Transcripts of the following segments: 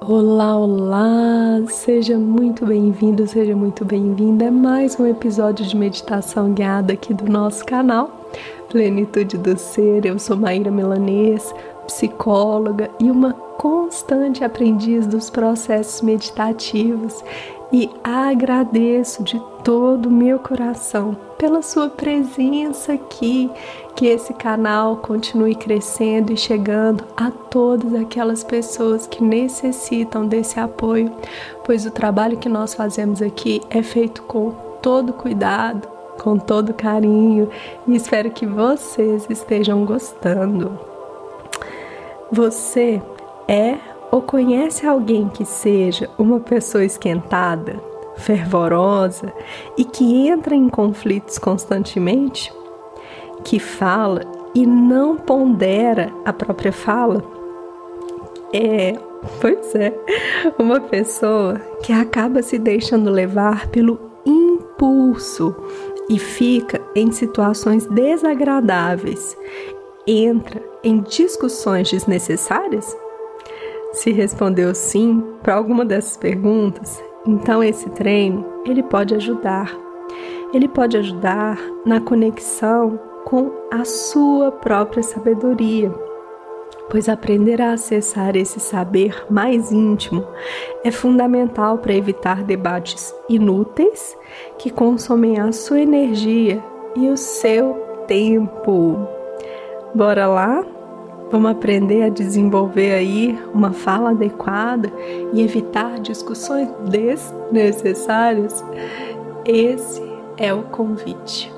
Olá, olá! Seja muito bem-vindo, seja muito bem-vinda a mais um episódio de meditação guiada aqui do nosso canal Plenitude do Ser. Eu sou Maíra Milanês, psicóloga e uma constante aprendiz dos processos meditativos e agradeço de todo o meu coração pela sua presença aqui, que esse canal continue crescendo e chegando a todas aquelas pessoas que necessitam desse apoio, pois o trabalho que nós fazemos aqui é feito com todo cuidado, com todo carinho e espero que vocês estejam gostando. Você é ou conhece alguém que seja uma pessoa esquentada, fervorosa e que entra em conflitos constantemente, que fala e não pondera a própria fala? É, pois é, uma pessoa que acaba se deixando levar pelo impulso e fica em situações desagradáveis, entra em discussões desnecessárias? Se respondeu sim para alguma dessas perguntas, então esse treino ele pode ajudar. Ele pode ajudar na conexão com a sua própria sabedoria, pois aprender a acessar esse saber mais íntimo é fundamental para evitar debates inúteis que consomem a sua energia e o seu tempo. Bora lá? Vamos aprender a desenvolver aí uma fala adequada e evitar discussões desnecessárias. Esse é o convite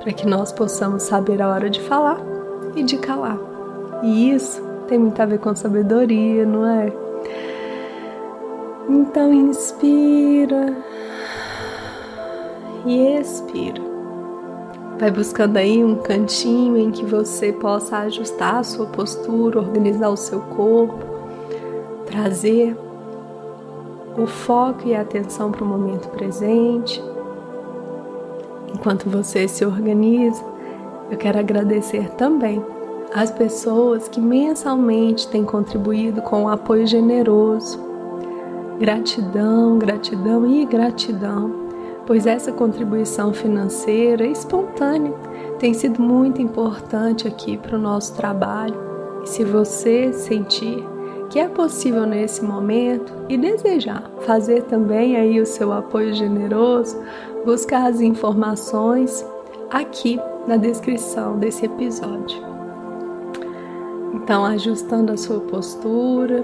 para que nós possamos saber a hora de falar e de calar. E isso tem muito a ver com sabedoria, não é? Então inspira e expira. Vai buscando aí um cantinho em que você possa ajustar a sua postura, organizar o seu corpo, trazer o foco e a atenção para o momento presente. Enquanto você se organiza, eu quero agradecer também às pessoas que mensalmente têm contribuído com um apoio generoso. Gratidão, gratidão e gratidão pois essa contribuição financeira espontânea tem sido muito importante aqui para o nosso trabalho. E se você sentir que é possível nesse momento e desejar fazer também aí o seu apoio generoso, buscar as informações aqui na descrição desse episódio. Então, ajustando a sua postura,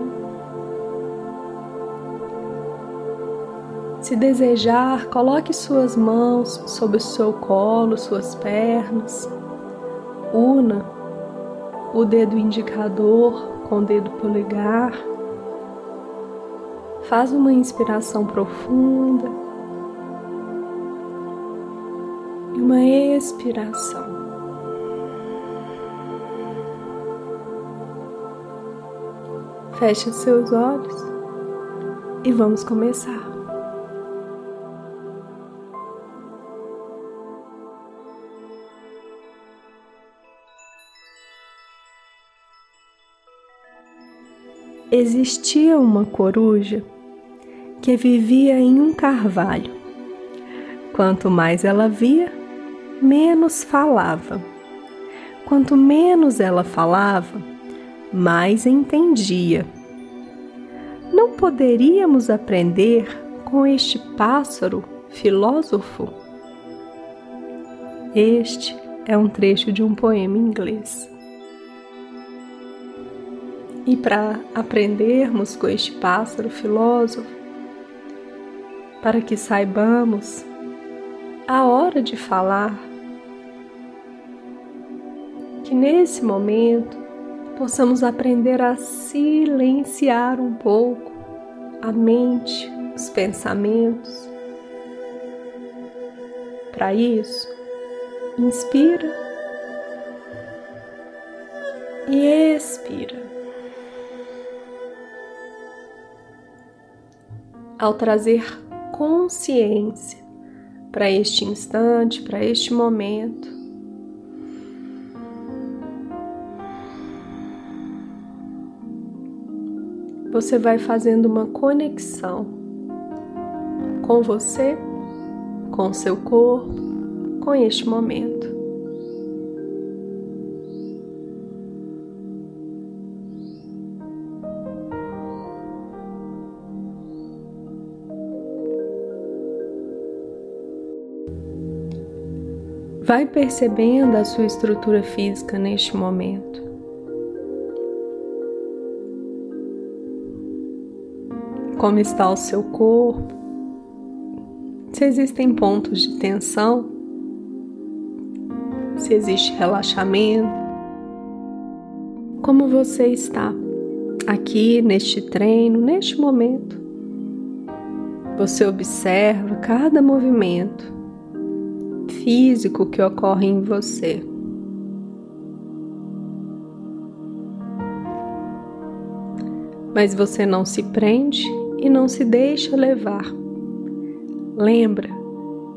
Se desejar, coloque suas mãos sobre o seu colo, suas pernas. Una o dedo indicador com o dedo polegar. Faz uma inspiração profunda e uma expiração. Feche seus olhos e vamos começar. Existia uma coruja que vivia em um carvalho. Quanto mais ela via, menos falava. Quanto menos ela falava, mais entendia. Não poderíamos aprender com este pássaro filósofo? Este é um trecho de um poema inglês. E para aprendermos com este pássaro filósofo, para que saibamos a hora de falar, que nesse momento possamos aprender a silenciar um pouco a mente, os pensamentos. Para isso, inspira e expira. Ao trazer consciência para este instante, para este momento. você vai fazendo uma conexão com você, com seu corpo, com este momento. Vai percebendo a sua estrutura física neste momento. Como está o seu corpo? Se existem pontos de tensão? Se existe relaxamento? Como você está aqui neste treino, neste momento? Você observa cada movimento físico que ocorre em você. Mas você não se prende e não se deixa levar. Lembra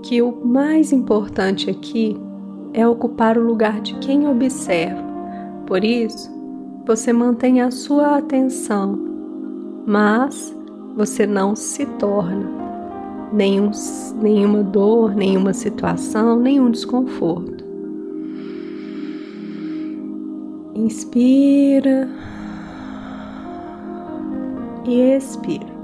que o mais importante aqui é ocupar o lugar de quem observa. Por isso, você mantém a sua atenção, mas você não se torna nenhum, nenhuma dor, nenhuma situação, nenhum desconforto. Inspira e expira.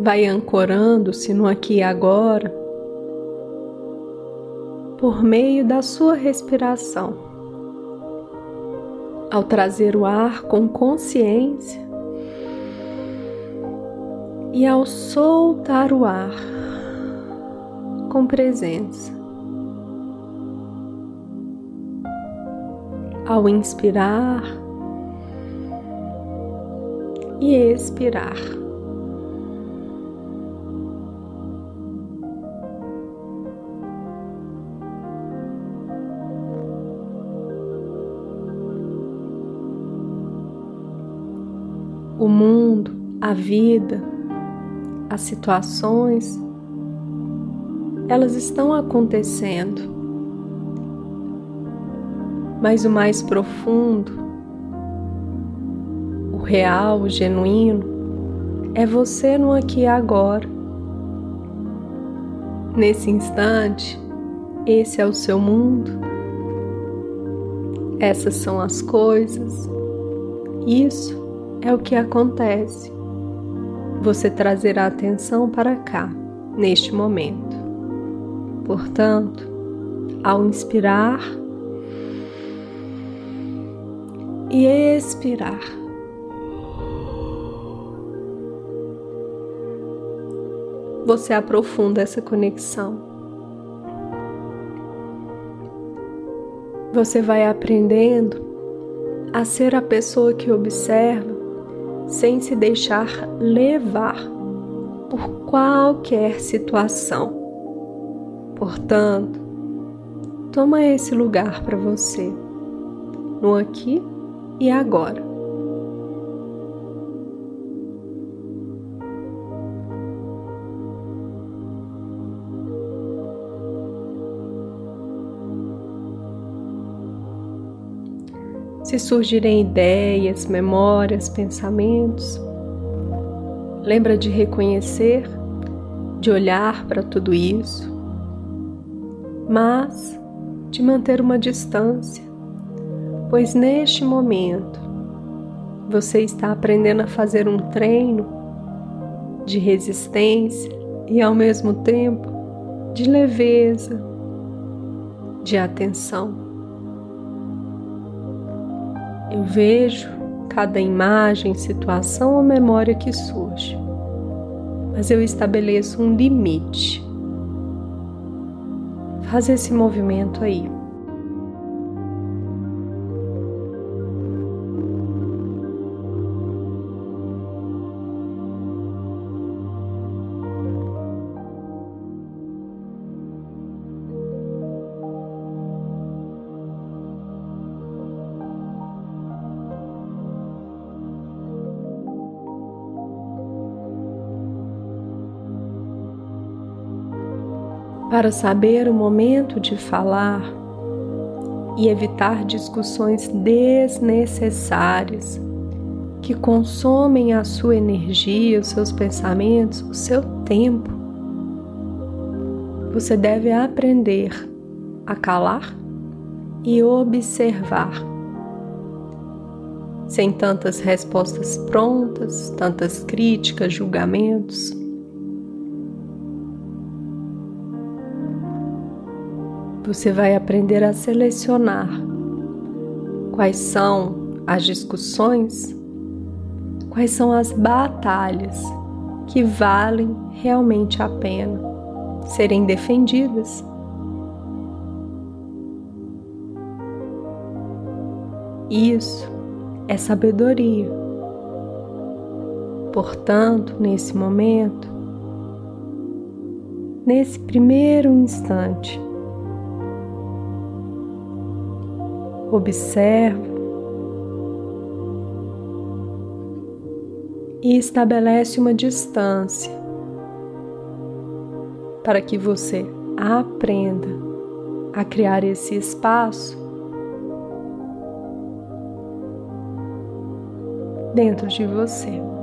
Vai ancorando-se no aqui e agora por meio da sua respiração. Ao trazer o ar com consciência e ao soltar o ar com presença. Ao inspirar e expirar. O mundo, a vida, as situações, elas estão acontecendo. Mas o mais profundo, o real, o genuíno, é você no aqui e agora. Nesse instante, esse é o seu mundo. Essas são as coisas. Isso é o que acontece. Você trazer a atenção para cá, neste momento. Portanto, ao inspirar e expirar, você aprofunda essa conexão. Você vai aprendendo a ser a pessoa que observa sem se deixar levar por qualquer situação. Portanto, toma esse lugar para você, no aqui e agora. Se surgirem ideias, memórias, pensamentos. Lembra de reconhecer, de olhar para tudo isso, mas de manter uma distância, pois neste momento você está aprendendo a fazer um treino de resistência e ao mesmo tempo de leveza, de atenção. Eu vejo cada imagem, situação ou memória que surge, mas eu estabeleço um limite. Faz esse movimento aí. Para saber o momento de falar e evitar discussões desnecessárias que consomem a sua energia, os seus pensamentos, o seu tempo. Você deve aprender a calar e observar, sem tantas respostas prontas, tantas críticas, julgamentos. Você vai aprender a selecionar quais são as discussões, quais são as batalhas que valem realmente a pena serem defendidas. Isso é sabedoria. Portanto, nesse momento, nesse primeiro instante, observa e estabelece uma distância para que você aprenda a criar esse espaço dentro de você.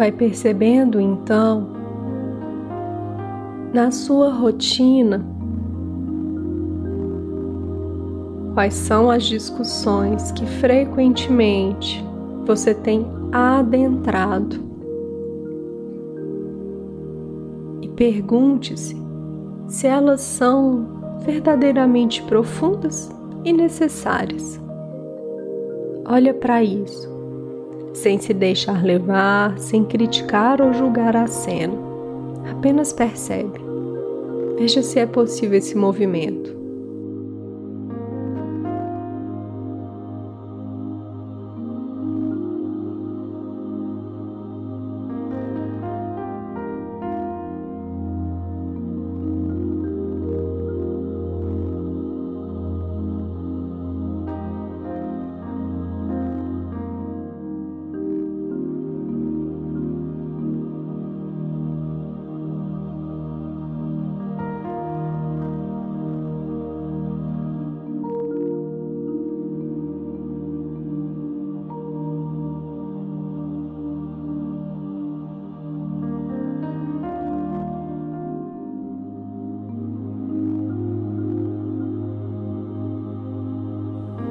Vai percebendo então na sua rotina quais são as discussões que frequentemente você tem adentrado. E pergunte-se se elas são verdadeiramente profundas e necessárias. Olha para isso sem se deixar levar, sem criticar ou julgar a cena. Apenas percebe. Veja se é possível esse movimento.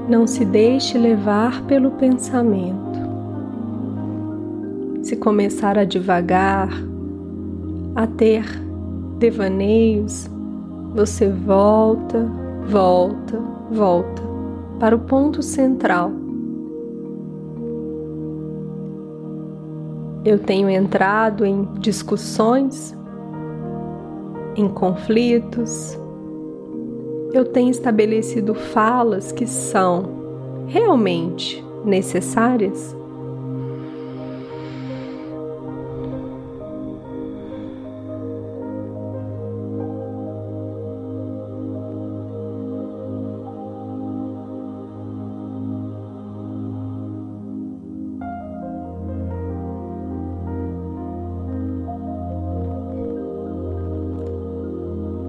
Não se deixe levar pelo pensamento. Se começar a devagar, a ter devaneios, você volta, volta, volta para o ponto central. Eu tenho entrado em discussões, em conflitos, eu tenho estabelecido falas que são realmente necessárias?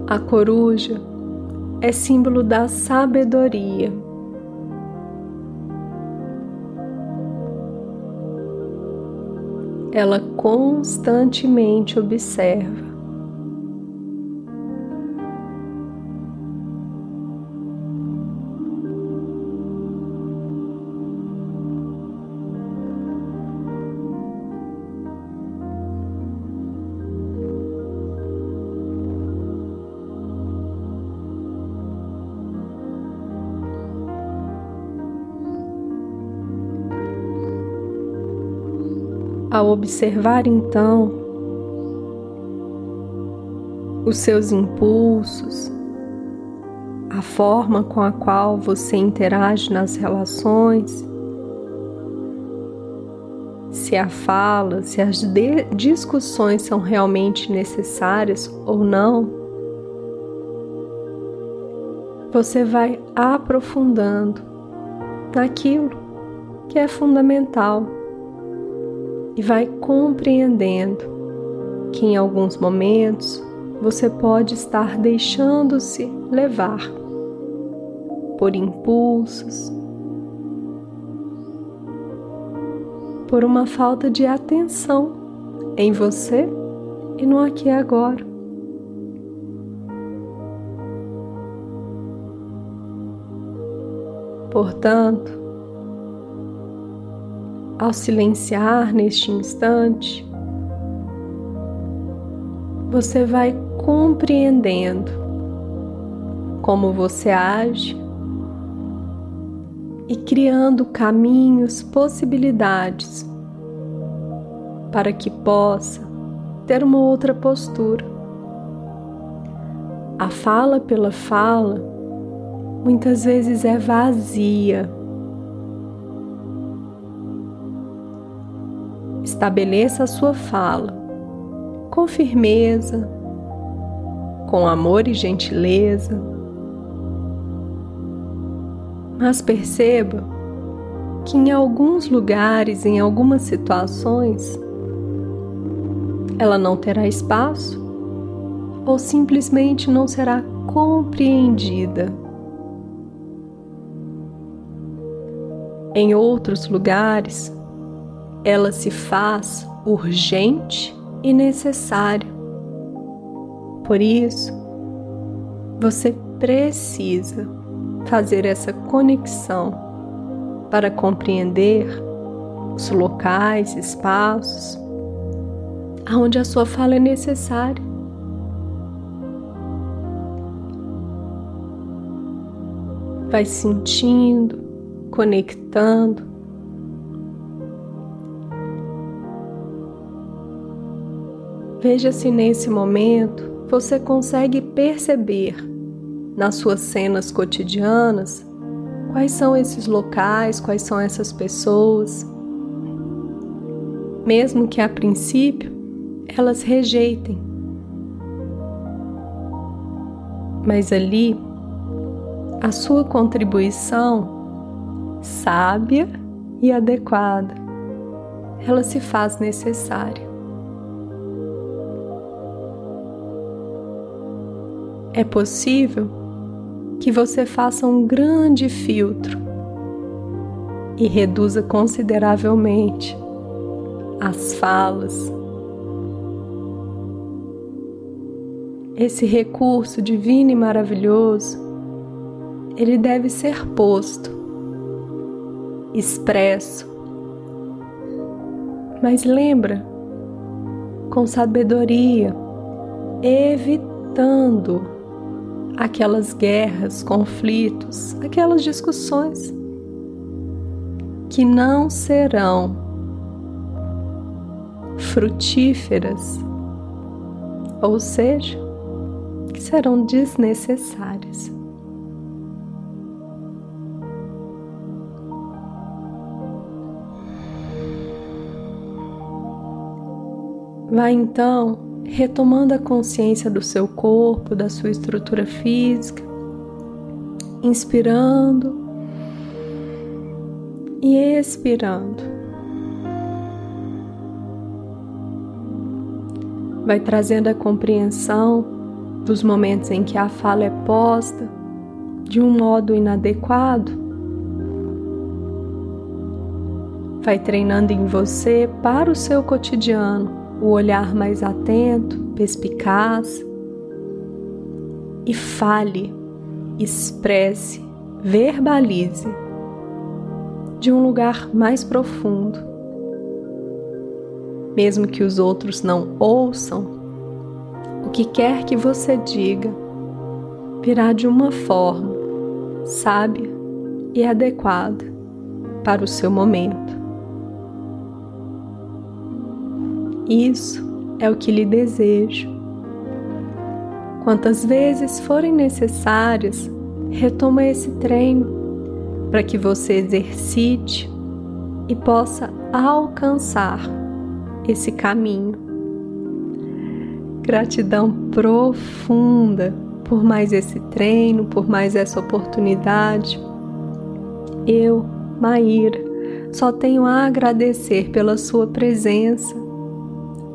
A coruja é símbolo da sabedoria. Ela constantemente observa Ao observar então os seus impulsos, a forma com a qual você interage nas relações, se a fala, se as discussões são realmente necessárias ou não, você vai aprofundando naquilo que é fundamental e vai compreendendo que em alguns momentos você pode estar deixando-se levar por impulsos, por uma falta de atenção em você e no aqui e agora. Portanto, ao silenciar neste instante, você vai compreendendo como você age e criando caminhos, possibilidades para que possa ter uma outra postura. A fala pela fala muitas vezes é vazia. Estabeleça a sua fala com firmeza, com amor e gentileza mas perceba que em alguns lugares, em algumas situações, ela não terá espaço ou simplesmente não será compreendida. Em outros lugares, ela se faz urgente e necessária. Por isso, você precisa fazer essa conexão para compreender os locais, espaços aonde a sua fala é necessária. Vai sentindo, conectando. Veja se nesse momento você consegue perceber nas suas cenas cotidianas, quais são esses locais, quais são essas pessoas. Mesmo que a princípio elas rejeitem. Mas ali, a sua contribuição sábia e adequada, ela se faz necessária. É possível que você faça um grande filtro e reduza consideravelmente as falas. Esse recurso divino e maravilhoso, ele deve ser posto, expresso. Mas lembra, com sabedoria, evitando aquelas guerras, conflitos, aquelas discussões que não serão frutíferas, ou seja, que serão desnecessárias. Vai então retomando a consciência do seu corpo, da sua estrutura física, inspirando e expirando. Vai trazendo a compreensão dos momentos em que a fala é posta de um modo inadequado. Vai treinando em você para o seu cotidiano o olhar mais atento, perspicaz e fale, expresse, verbalize de um lugar mais profundo. Mesmo que os outros não ouçam, o que quer que você diga virá de uma forma sábia e adequada para o seu momento. Isso é o que lhe desejo. Quantas vezes forem necessárias, retoma esse treino para que você exercite e possa alcançar esse caminho. Gratidão profunda por mais esse treino, por mais essa oportunidade. Eu, Maíra, só tenho a agradecer pela sua presença.